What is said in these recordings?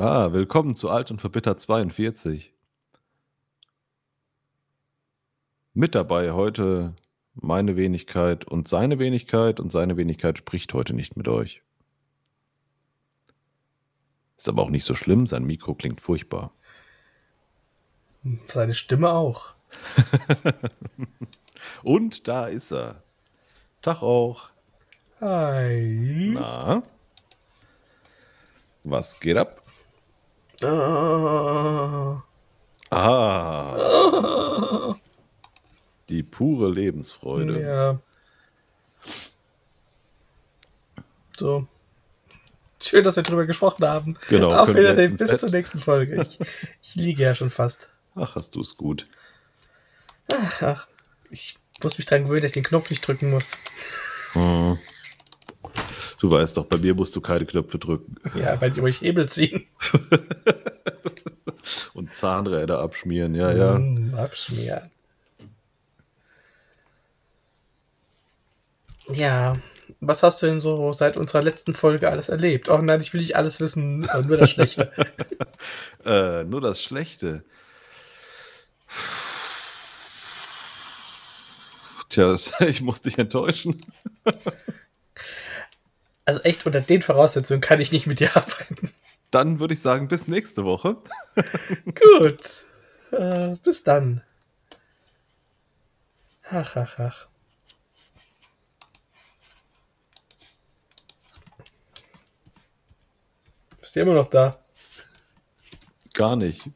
Ah, willkommen zu Alt und Verbittert 42. Mit dabei heute meine Wenigkeit und seine Wenigkeit und seine Wenigkeit spricht heute nicht mit euch. Ist aber auch nicht so schlimm, sein Mikro klingt furchtbar. Seine Stimme auch. und da ist er. Tag auch. Hi. Na? Was geht ab? Ah. Ah. Die pure Lebensfreude. Ja. So. Schön, dass wir darüber gesprochen haben. Genau. Auf Wiedersehen, bis zur nächsten Folge. Ich, ich liege ja schon fast. Ach, hast du es gut. Ach, ach, ich muss mich dran gewöhnen, dass ich den Knopf nicht drücken muss. Hm. Du weißt doch, bei mir musst du keine Knöpfe drücken Ja, weil die euch Hebel ziehen. und Zahnräder abschmieren. Ja, ja. Mm, abschmieren. Ja, was hast du denn so seit unserer letzten Folge alles erlebt? Oh nein, ich will nicht alles wissen, äh, nur das Schlechte. Äh, nur das Schlechte. Tja, ich muss dich enttäuschen. Also echt unter den Voraussetzungen kann ich nicht mit dir arbeiten. Dann würde ich sagen, bis nächste Woche. Gut. Äh, bis dann. Ach, ach, ach. Bist du immer noch da? Gar nicht.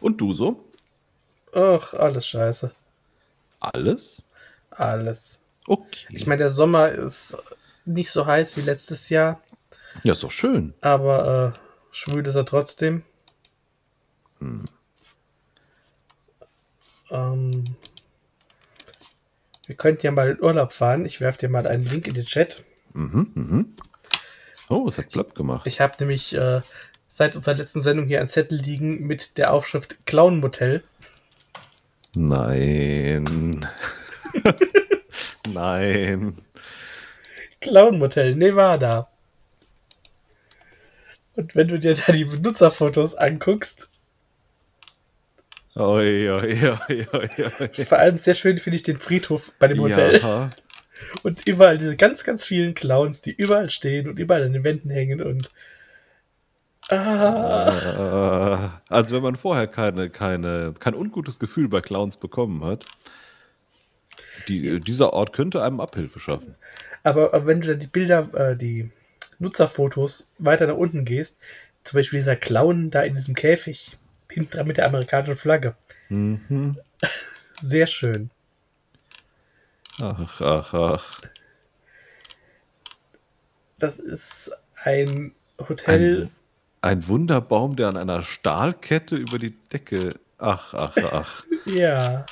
Und du so? Ach, alles scheiße. Alles? Alles. Okay. Ich meine, der Sommer ist nicht so heiß wie letztes Jahr, ja, ist doch schön. aber äh, schwül ist er trotzdem. Ähm, wir könnten ja mal in Urlaub fahren. Ich werfe dir mal einen Link in den Chat. Mhm, mhm. Oh, es hat platt gemacht. Ich habe nämlich äh, seit unserer letzten Sendung hier einen Zettel liegen mit der Aufschrift Clown Motel. Nein. Nein. Clown Motel, Nevada. Und wenn du dir da die Benutzerfotos anguckst, Oi, oi, oi, oi, oi. vor allem sehr schön finde ich den Friedhof bei dem Hotel. Ja. Und überall diese ganz, ganz vielen Clowns, die überall stehen und überall an den Wänden hängen und. Ah, Äh, also wenn man vorher keine, keine, kein ungutes Gefühl bei Clowns bekommen hat, die, dieser Ort könnte einem Abhilfe schaffen. aber, aber wenn du dann die Bilder, äh, die Nutzerfotos weiter nach unten gehst, zum Beispiel dieser Clown da in diesem Käfig, hinten dran mit der amerikanischen Flagge. Mhm. Sehr schön. Ach, ach, ach. Das ist ein Hotel. Ein, ein Wunderbaum, der an einer Stahlkette über die Decke. Ach, ach, ach. ja.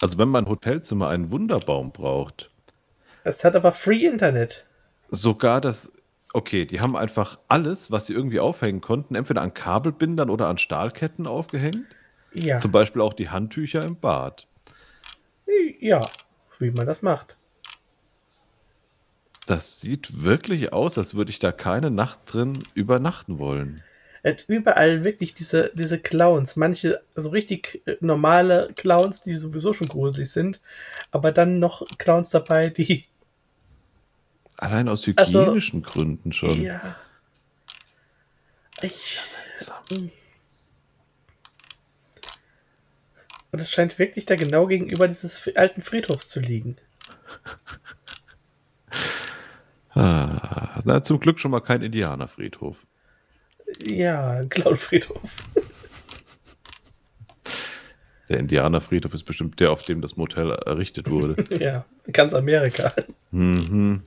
Also wenn mein Hotelzimmer einen Wunderbaum braucht, Es hat aber Free Internet. sogar das. Okay, die haben einfach alles, was sie irgendwie aufhängen konnten, entweder an Kabelbindern oder an Stahlketten aufgehängt. Ja. Zum Beispiel auch die Handtücher im Bad. Ja, wie man das macht. Das sieht wirklich aus, als würde ich da keine Nacht drin übernachten wollen. Hat überall wirklich diese, diese Clowns. Manche so richtig äh, normale Clowns, die sowieso schon gruselig sind. Aber dann noch Clowns dabei, die. Allein aus Also, hygienischen Gründen schon. Ja. Ich. Seltsam. Und es scheint wirklich da genau gegenüber dieses alten Friedhofs zu liegen. Ah, na, zum Glück schon mal kein Indianerfriedhof. Ja, ein Clownfriedhof. Der Indianerfriedhof ist bestimmt der, auf dem das Motel errichtet wurde. ja, ganz Amerika. mhm.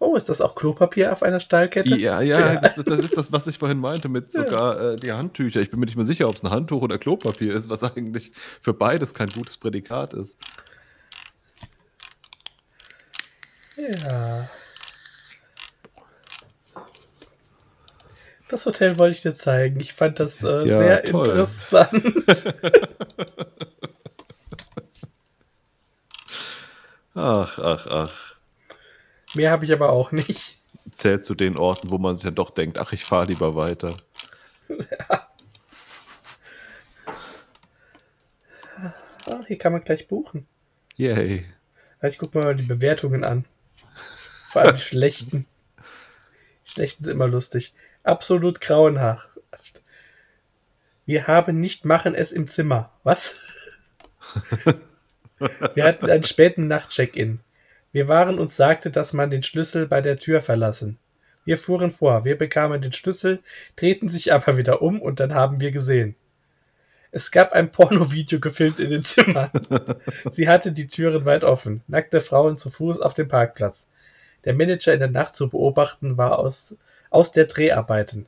Oh, ist das auch Klopapier auf einer Stahlkette? Ja, ja, Das, das ist das, was ich vorhin meinte mit sogar äh, die Handtücher. Ich bin mir nicht mehr sicher, ob es ein Handtuch oder Klopapier ist, was eigentlich für beides kein gutes Prädikat ist. Ja. Das Hotel wollte ich dir zeigen. Ich fand das äh, Ja, sehr toll. interessant. Ach, ach, ach. Mehr habe ich aber auch nicht. Zählt zu den Orten, wo man sich dann doch denkt, ach, ich fahre lieber weiter. Ja. Ah, hier kann man gleich buchen. Yay. Also ich gucke mir mal die Bewertungen an. Vor allem die schlechten. Die schlechten sind immer lustig. Absolut grauenhaft. Wir haben nicht machen es im Zimmer. Was? Wir hatten einen späten Nacht-Check-In. Wir waren uns sagte, dass man den Schlüssel bei der Tür verlassen. Wir fuhren vor, wir bekamen den Schlüssel, drehten sich aber wieder um und dann haben wir gesehen. Es gab ein Pornovideo gefilmt in den Zimmern. Sie hatte die Türen weit offen. Nackte Frauen zu Fuß auf dem Parkplatz. Der Manager in der Nacht zu beobachten war aus, aus der Dreharbeiten.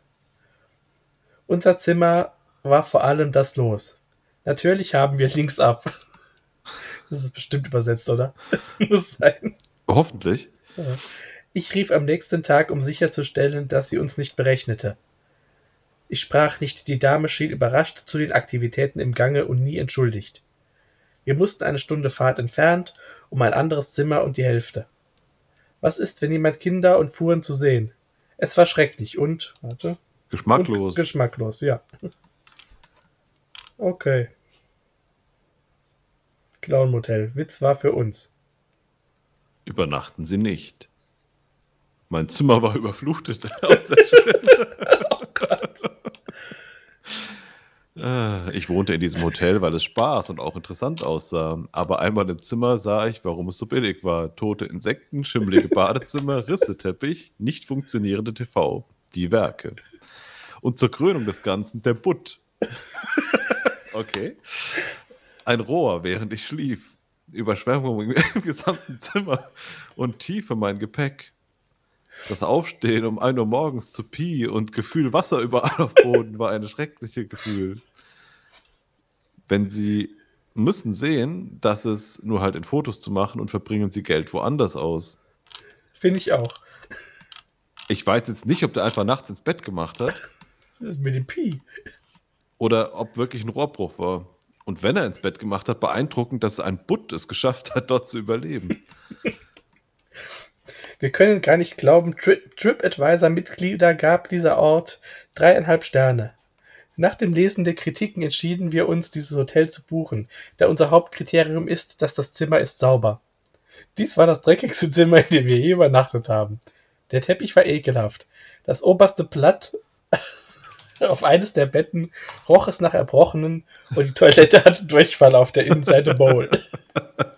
Unser Zimmer war vor allem das los. Natürlich haben wir links ab. Das ist bestimmt übersetzt, oder? Das muss sein. Hoffentlich. Ich rief am nächsten Tag, um sicherzustellen, dass sie uns nicht berechnete. Ich sprach nicht, die Dame schien überrascht zu den Aktivitäten im Gange und nie entschuldigt. Wir mussten eine Stunde Fahrt entfernt, um ein anderes Zimmer und die Hälfte. Was ist, wenn jemand Kinder und fuhren zu sehen? Es war schrecklich und, warte. Geschmacklos. Und geschmacklos, ja. Okay. Clown Motel. Witz war für uns. Übernachten Sie nicht. Mein Zimmer war überflutet. oh Gott. Ah, ich wohnte in diesem Hotel, weil es Spaß und auch interessant aussah. Aber einmal im Zimmer sah ich, warum es so billig war. Tote Insekten, schimmelige Badezimmer, Risseteppich, nicht funktionierende TV. Die Werke. Und zur Krönung des Ganzen der Butt. okay. Ein Rohr, während ich schlief. Überschwemmung im gesamten Zimmer und Tiefe mein Gepäck. Das Aufstehen um 1 Uhr morgens zu Pi und Gefühl Wasser überall auf Boden war ein schreckliches Gefühl. Wenn Sie müssen sehen, dass es nur halt in Fotos zu machen und verbringen Sie Geld woanders aus. Finde ich auch. Ich weiß jetzt nicht, ob der einfach nachts ins Bett gemacht hat. Das ist mit dem Pi. Oder ob wirklich ein Rohrbruch war. Und wenn er ins Bett gemacht hat, beeindruckend, dass ein Butt es geschafft hat, dort zu überleben. Wir können gar nicht glauben, Tri TripAdvisor-Mitglieder gab dieser Ort dreieinhalb Sterne. Nach dem Lesen der Kritiken entschieden wir uns, dieses Hotel zu buchen, da unser Hauptkriterium ist, dass das Zimmer ist sauber. Dies war das dreckigste Zimmer, in dem wir je übernachtet haben. Der Teppich war ekelhaft. Das oberste Blatt auf eines der Betten roch es nach Erbrochenen und die Toilette hatte Durchfall auf der Innenseite Bowl.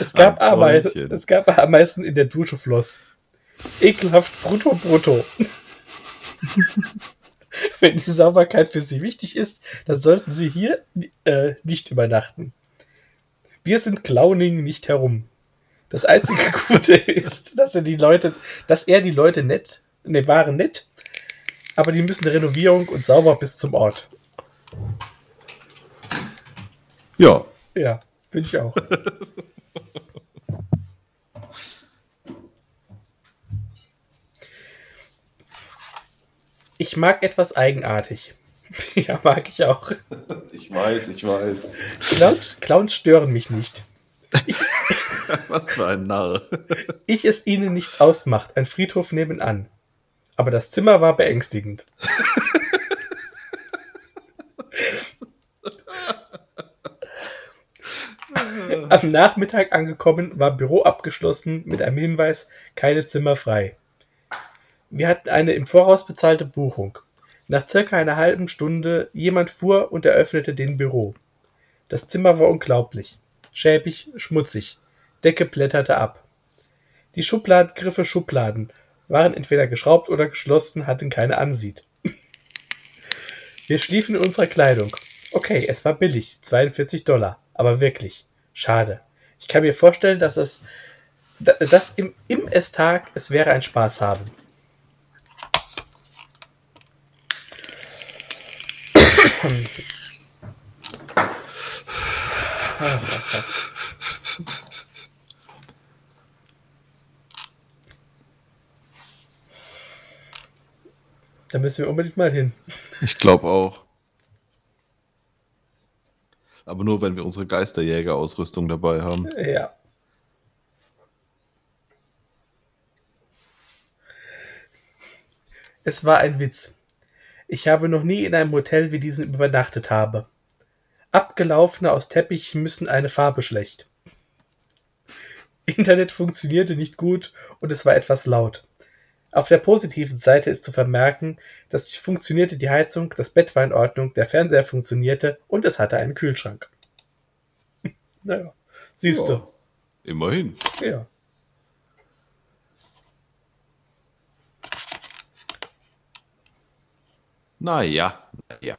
es, gab Ameisen, es gab Ameisen in der Dusche Floss. Ekelhaft brutto brutto. Wenn die Sauberkeit für Sie wichtig ist, dann sollten Sie hier äh, nicht übernachten. Wir sind Clowning nicht herum. Das einzige Gute ist, dass er die Leute, dass er die Leute nett, ne, waren nett, aber die müssen Renovierung und sauber bis zum Ort. Ja. Ja, finde ich auch. ich mag etwas eigenartig. ja, mag ich auch. Ich weiß, ich weiß. Clowns, Clowns stören mich nicht. Ich, Was für ein Narr. ich es ihnen nichts ausmacht. Ein Friedhof nebenan. Aber das Zimmer war beängstigend. Am Nachmittag angekommen war Büro abgeschlossen mit einem Hinweis, keine Zimmer frei. Wir hatten eine im Voraus bezahlte Buchung. Nach circa einer halben Stunde jemand fuhr und eröffnete den Büro. Das Zimmer war unglaublich. Schäbig, schmutzig. Decke blätterte ab. Die Schubladen griffe Schubladen, waren entweder geschraubt oder geschlossen, hatten keine Ansied. Wir schliefen in unserer Kleidung. Okay, es war billig, 42 Dollar, aber wirklich, schade. Ich kann mir vorstellen, dass es, dass im, im Esstag es wäre ein Spaß haben. Da müssen wir unbedingt mal hin. Ich glaube auch. Aber nur, wenn wir unsere Geisterjäger-Ausrüstung dabei haben. Ja. Es war ein Witz. Ich habe noch nie in einem Hotel wie diesem übernachtet habe. Abgelaufene aus Teppich müssen eine Farbe schlecht. Internet funktionierte nicht gut und es war etwas laut. Auf der positiven Seite ist zu vermerken, dass funktionierte die Heizung, das Bett war in Ordnung, der Fernseher funktionierte und es hatte einen Kühlschrank. naja, siehst Ja, immerhin. du. Ja. Naja, naja.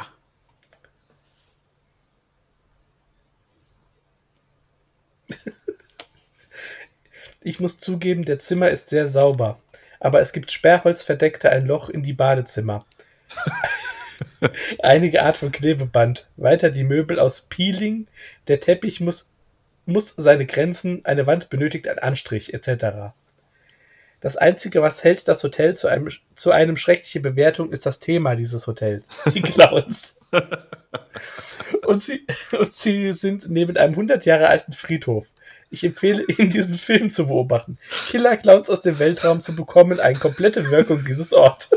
Ich muss zugeben, der Zimmer ist sehr sauber, aber es gibt sperrholzverdeckte ein Loch in die Badezimmer. Einige Art von Klebeband. Weiter die Möbel aus Peeling. Der Teppich muss, muss seine Grenzen, eine Wand benötigt einen Anstrich, etc. Das Einzige, was hält das Hotel zu einem, zu einem schreckliche Bewertung, ist das Thema dieses Hotels. Die Clowns. und, sie, und sie sind neben einem 100 Jahre alten Friedhof. Ich empfehle Ihnen, diesen Film zu beobachten. Killer Clowns aus dem Weltraum zu bekommen, eine komplette Wirkung dieses Ort.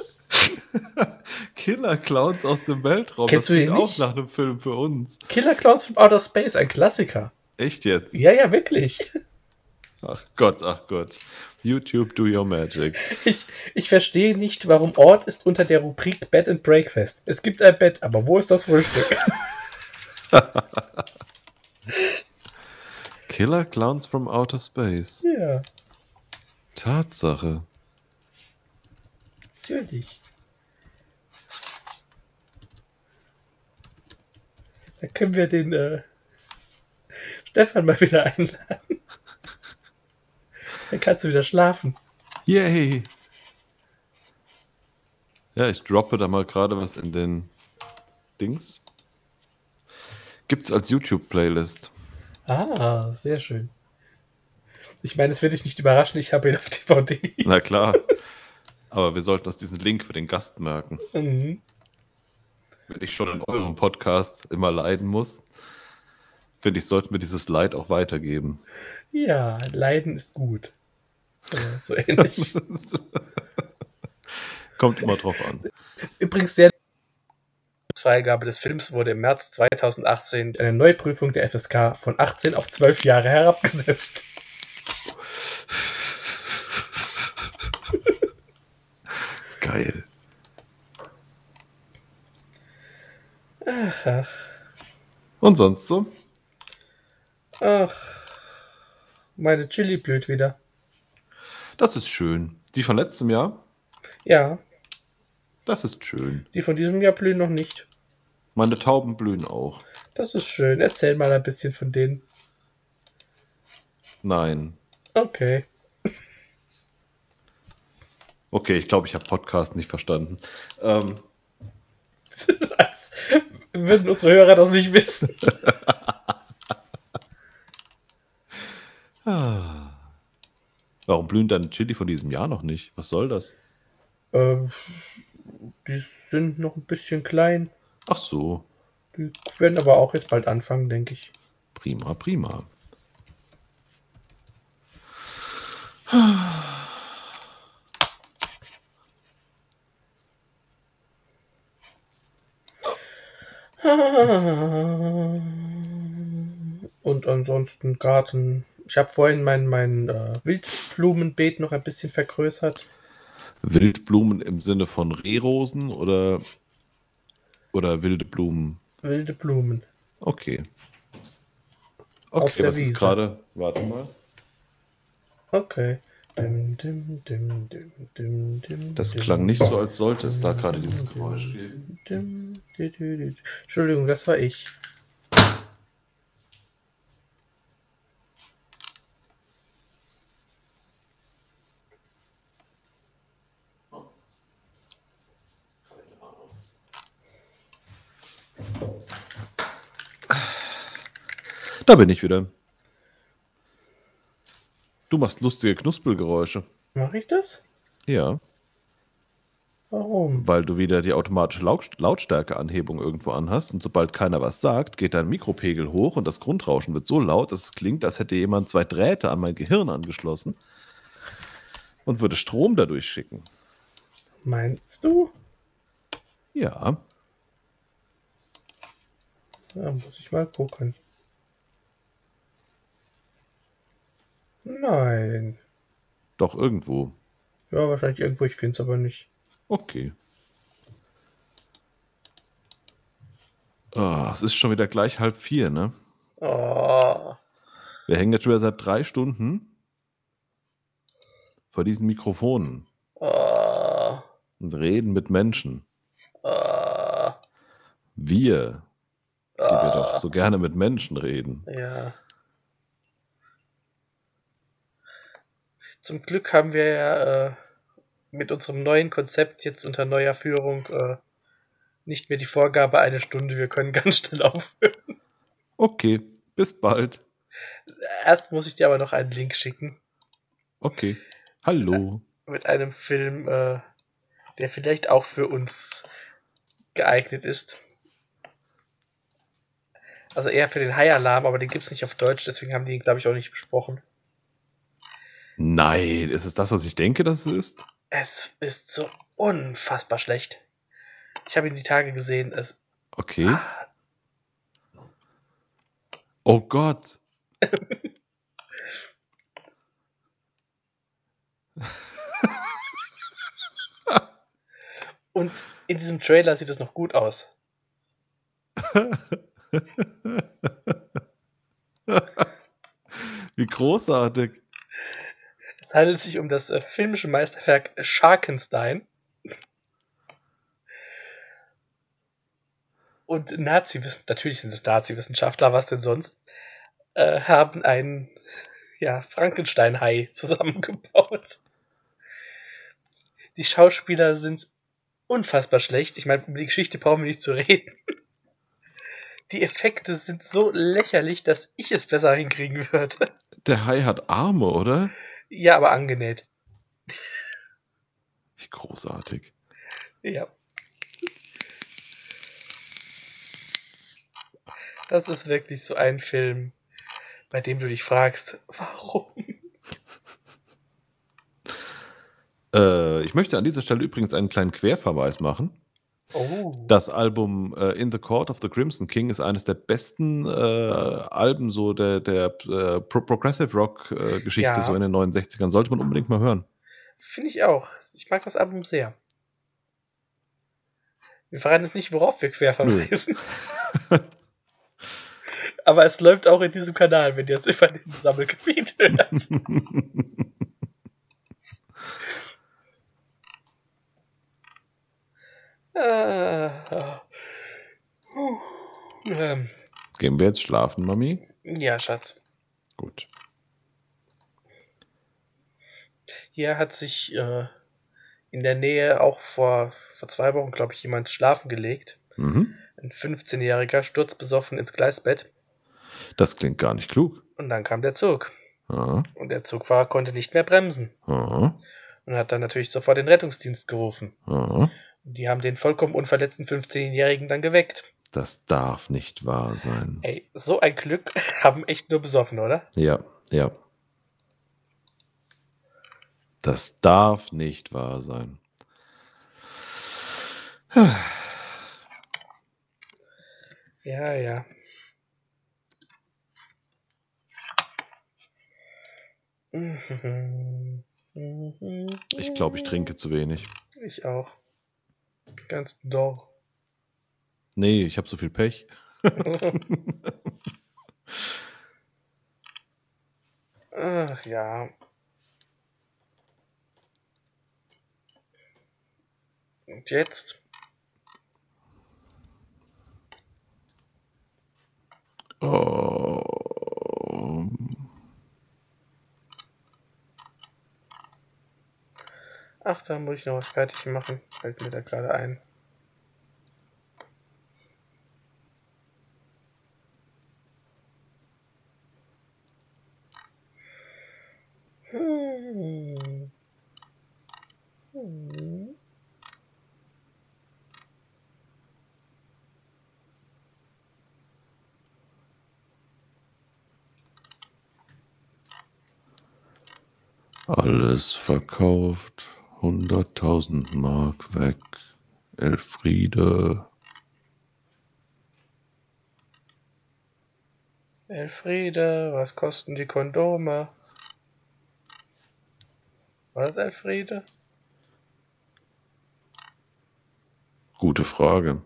Killer Clowns aus dem Weltraum. Kennst das du klingt auch nicht? nach einem Film für uns. Killer Clowns from Outer Space, ein Klassiker. Echt jetzt? Ja, ja, wirklich. Ach Gott, ach Gott. YouTube, do your magic. Ich, ich verstehe nicht, warum Ort ist unter der Rubrik Bed and Breakfast. Es gibt ein Bett, aber wo ist das Frühstück? Killer Clowns from Outer Space. ja, Tatsache. natürlich. Da können wir den äh, Stefan mal wieder einladen. Dann kannst du wieder schlafen. Yay. Ja, ich droppe da mal gerade was in den Dings. Gibt's als YouTube-Playlist. Ah, sehr schön. Ich meine, es wird dich nicht überraschen, ich habe ihn auf DVD. Na klar. Aber wir sollten uns diesen Link für den Gast merken. Mhm. Wenn ich schon in eurem Podcast immer leiden muss, finde ich, sollten wir dieses Leid auch weitergeben. Ja, Leiden ist gut. Äh, so ähnlich. Kommt immer drauf an. Übrigens, der Freigabe des Films wurde im März 2018 eine Neuprüfung der FSK von 18 auf 12 Jahre herabgesetzt. Geil. Ach, ach, Und sonst so? ach. Meine Chili blüht wieder. Das ist schön. Die von letztem Jahr? Ja, Das ist schön. die von diesem Jahr blühen noch nicht. Meine Tauben blühen auch. Das ist schön. Erzähl mal ein bisschen von denen. Nein. Okay. Okay, ich glaube, ich habe Podcast nicht verstanden. Ähm, Als würden unsere Hörer das nicht wissen. Warum blühen dann Chili von diesem Jahr noch nicht? Was soll das? Ähm, die sind noch ein bisschen klein. Ach so. Die werden aber auch jetzt bald anfangen, denke ich. Prima, prima. Und ansonsten Garten. Ich habe vorhin mein, mein äh, Wildblumenbeet noch ein bisschen vergrößert. Wildblumen im Sinne von Rehrosen oder, oder wilde Blumen? Wilde Blumen. Okay. Auf Okay, der was Wiese. ist gerade? Warte mal. Okay. Dim, dim, dim, Das klang nicht so, als sollte es da gerade dieses Geräusch geben. Entschuldigung, das war ich. Da bin ich wieder. Du machst lustige Knuspelgeräusche. Mache ich das? Ja, Warum? weil du wieder die automatische Laut Lautstärkeanhebung irgendwo anhast und sobald keiner was sagt, geht dein Mikropegel hoch und das Grundrauschen wird so laut, dass es klingt, als hätte jemand zwei Drähte an mein Gehirn angeschlossen und würde Strom dadurch schicken. Meinst du? Ja. Ja, muss ich mal gucken. Nein. Doch irgendwo. Ja, wahrscheinlich irgendwo, ich finde es aber nicht. Okay. Oh, es ist schon wieder gleich halb vier, ne? Oh. Wir hängen jetzt schon wieder seit drei Stunden vor diesen Mikrofonen Oh. und reden mit Menschen. Wir, die wir doch so gerne mit Menschen reden. Ja. Zum Glück haben wir ja äh, mit unserem neuen Konzept jetzt unter neuer Führung äh, nicht mehr die Vorgabe eine Stunde. Wir können ganz schnell aufhören. Okay, bis bald. Erst muss ich dir aber noch einen Link schicken Okay. Hallo. mit einem Film, äh, der vielleicht auch für uns geeignet ist. Also eher für den High-Alarm, aber den gibt's nicht auf Deutsch, deswegen haben die ihn, glaube ich, auch nicht besprochen. Nein, ist es das, was ich denke, dass es ist? Es ist so unfassbar schlecht. Ich habe ihn die Tage gesehen. Es, Okay. ah, Oh Gott. und in diesem Trailer sieht es noch gut aus. Wie großartig. Es handelt sich um das äh, filmische Meisterwerk Sharkenstein. Und Nazi, natürlich sind es Nazi-Wissenschaftler, was denn sonst, äh, haben einen ja, Frankenstein-Hai zusammengebaut. Die Schauspieler sind unfassbar schlecht. Ich meine, über die Geschichte brauchen wir nicht zu reden. Die Effekte sind so lächerlich, dass ich es besser hinkriegen würde. Der Hai hat Arme, oder? Ja, aber angenäht. Wie großartig. Ja. Das ist wirklich so ein Film, bei dem du dich fragst, warum? Äh, ich möchte an dieser Stelle übrigens einen kleinen Querverweis machen. Oh. Das Album äh, In the Court of the Crimson King ist eines der besten äh, Alben so der, der äh, Pro Progressive Rock äh, Geschichte Ja. so in den 69ern. Sollte man unbedingt mal hören. Finde ich auch. Ich mag das Album sehr. Wir verraten jetzt nicht, worauf wir quer verweisen. Aber es läuft auch in diesem Kanal, wenn ihr es über den Sammelgebiet hört. Äh, puh. Ähm, Gehen wir jetzt schlafen, Mami? ja, Schatz. Gut. Hier hat sich äh, in der Nähe auch vor, vor zwei Wochen, glaube ich, jemand schlafen gelegt. Mhm. Ein 15-Jähriger, sturzbesoffen ins Gleisbett. Das klingt gar nicht klug. Und dann kam der Zug. Ja, Und der Zugfahrer konnte nicht mehr bremsen. ja, Und hat dann natürlich sofort den Rettungsdienst gerufen. ja. Die haben den vollkommen unverletzten 15-Jährigen dann geweckt. Das darf nicht wahr sein. Ey, so ein Glück haben echt nur besoffen, oder? Ja, ja. Das darf nicht wahr sein. Ja, ja. Ich glaube, ich trinke zu wenig. Ich auch. Ganz doch. Nee, ich habe so viel Pech. Ach ja. Und jetzt? Oh. Ach, da muss ich noch was fertig machen. Fällt mir da gerade ein. Alles verkauft. 100.000 Mark weg. Elfriede. Elfriede, was kosten die Kondome? Was, Elfriede? Gute Frage.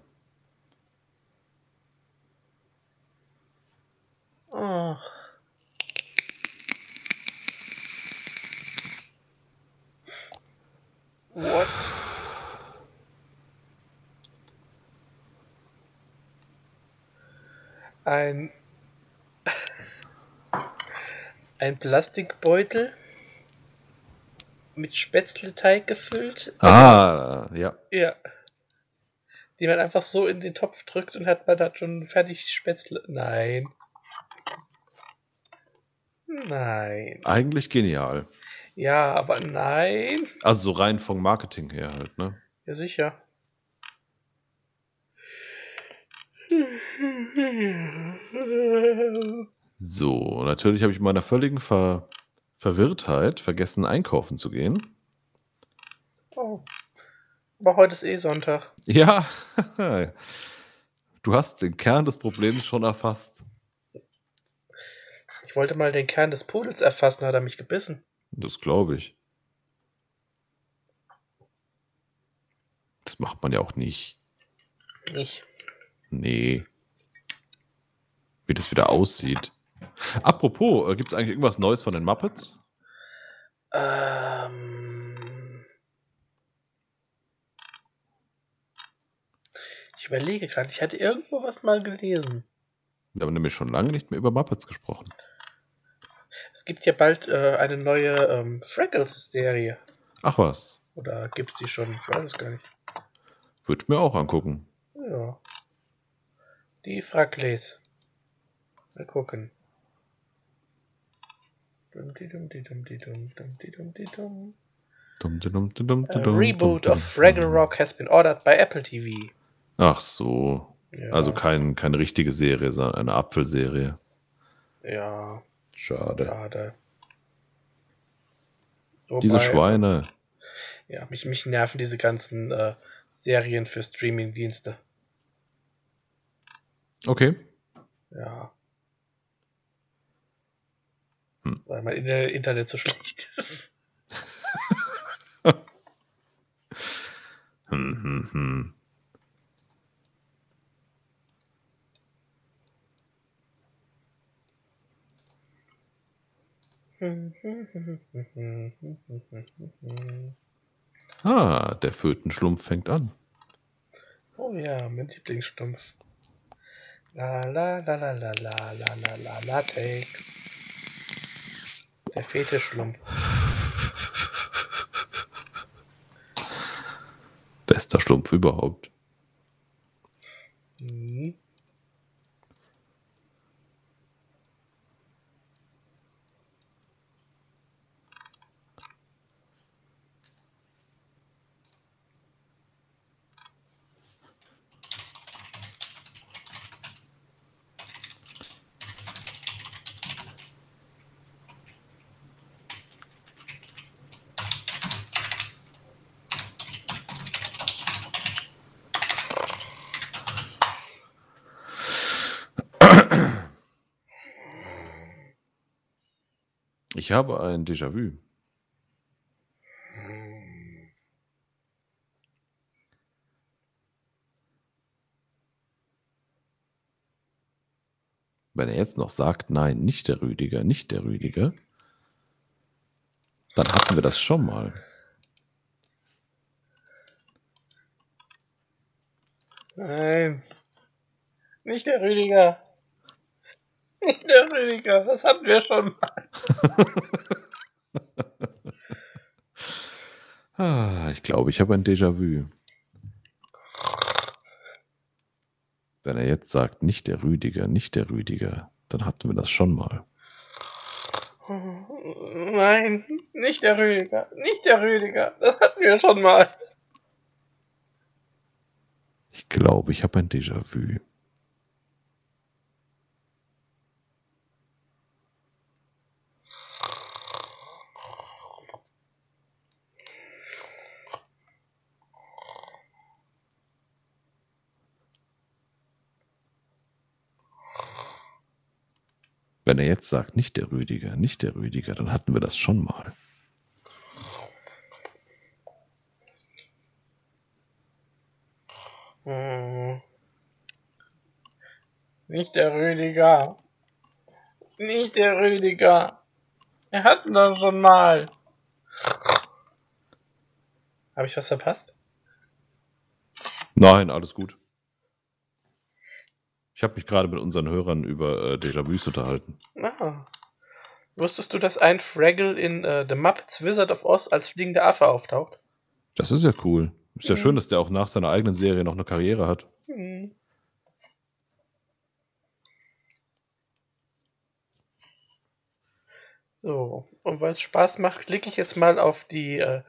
Oh. What? Ein ein Plastikbeutel mit Spätzleteig gefüllt. Ah, ja. Ja. Die man einfach so in den Topf drückt und hat man da schon fertig Spätzle. Nein. Nein. Eigentlich genial. Ja, aber nein. Also so rein vom Marketing her halt, ne? Ja, sicher. So, natürlich habe ich in meiner völligen Ver Verwirrtheit vergessen, einkaufen zu gehen. Oh. Aber heute ist eh Sonntag. Ja, du hast den Kern des Problems schon erfasst. Ich wollte mal den Kern des Pudels erfassen, hat er mich gebissen. Das glaube ich. Das macht man ja auch nicht. Nicht. Nee. Wie das wieder aussieht. Apropos, äh, gibt es eigentlich irgendwas Neues von den Muppets? Ähm. Ich überlege gerade, ich hatte irgendwo was mal gelesen. Wir haben nämlich schon lange nicht mehr über Muppets gesprochen. Es gibt ja bald äh, eine neue ähm, Fraggles-Serie. Ach was, Oder gibt's die schon? Ich weiß es gar nicht. würde ich mir auch angucken. Ja. Die Fraggles. Mal gucken. Reboot of Fraggle. Rock has been ordered by Apple TV. Ach so. Ja. Also kein, keine richtige Serie, sondern eine Apfelserie. Ja, Schade. schade. Diese Wobei, Schweine. Ja, mich, mich nerven diese ganzen äh, Serien für Streaming-Dienste. Okay. Ja. Hm. Weil mein Inter- Internet so schlecht ist. Hm, hm, hm. Ah, der Fötenschlumpf fängt an. Oh ja, mein Lieblingsstumpf. La la la la la la la la la Latex. Der Fetischschlumpf. Bester Schlumpf überhaupt. Mhm. Habe ein Déjà-vu. Wenn er jetzt noch sagt, nein, nicht der Rüdiger, nicht der Rüdiger, dann hatten wir das schon mal. Nein. Nicht der Rüdiger. Nicht der Rüdiger. Das hatten wir schon mal. Ah, ich glaube, ich habe ein Déjà-vu. Wenn er jetzt sagt, nicht der Rüdiger, nicht der Rüdiger, dann hatten wir das schon mal. Nein, nicht der Rüdiger. Nicht der Rüdiger. Das hatten wir schon mal. Ich glaube, ich habe ein Déjà-vu. Wenn er jetzt sagt, nicht der Rüdiger, nicht der Rüdiger, dann hatten wir das schon mal. Hm. Nicht der Rüdiger. Nicht der Rüdiger. Wir hatten das schon mal. Habe ich was verpasst? Nein, alles gut. Ich habe mich gerade mit unseren Hörern über äh, Déjà-vus unterhalten. Ah. Wusstest du, dass ein Fraggle in äh, The Muppets Wizard of Oz als fliegender Affe auftaucht? Das ist ja cool. Ist ja Mhm. schön, dass der auch nach seiner eigenen Serie noch eine Karriere hat. Hm. So, und weil es Spaß macht, klicke ich jetzt mal auf die äh,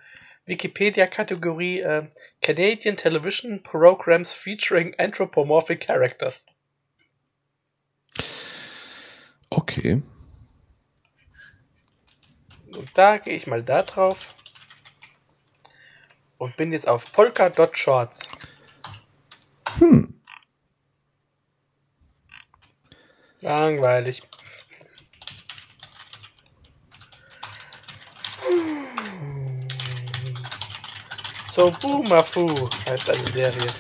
Wikipedia-Kategorie äh, Canadian Television Programs featuring Anthropomorphic Characters. Okay. Und da gehe ich mal da drauf und bin jetzt auf Polka-Dot-Shorts. Hm. Langweilig. So, Boomafu heißt eine Serie.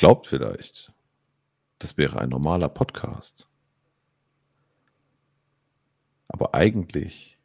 Glaubt vielleicht, das wäre ein normaler Podcast. Aber eigentlich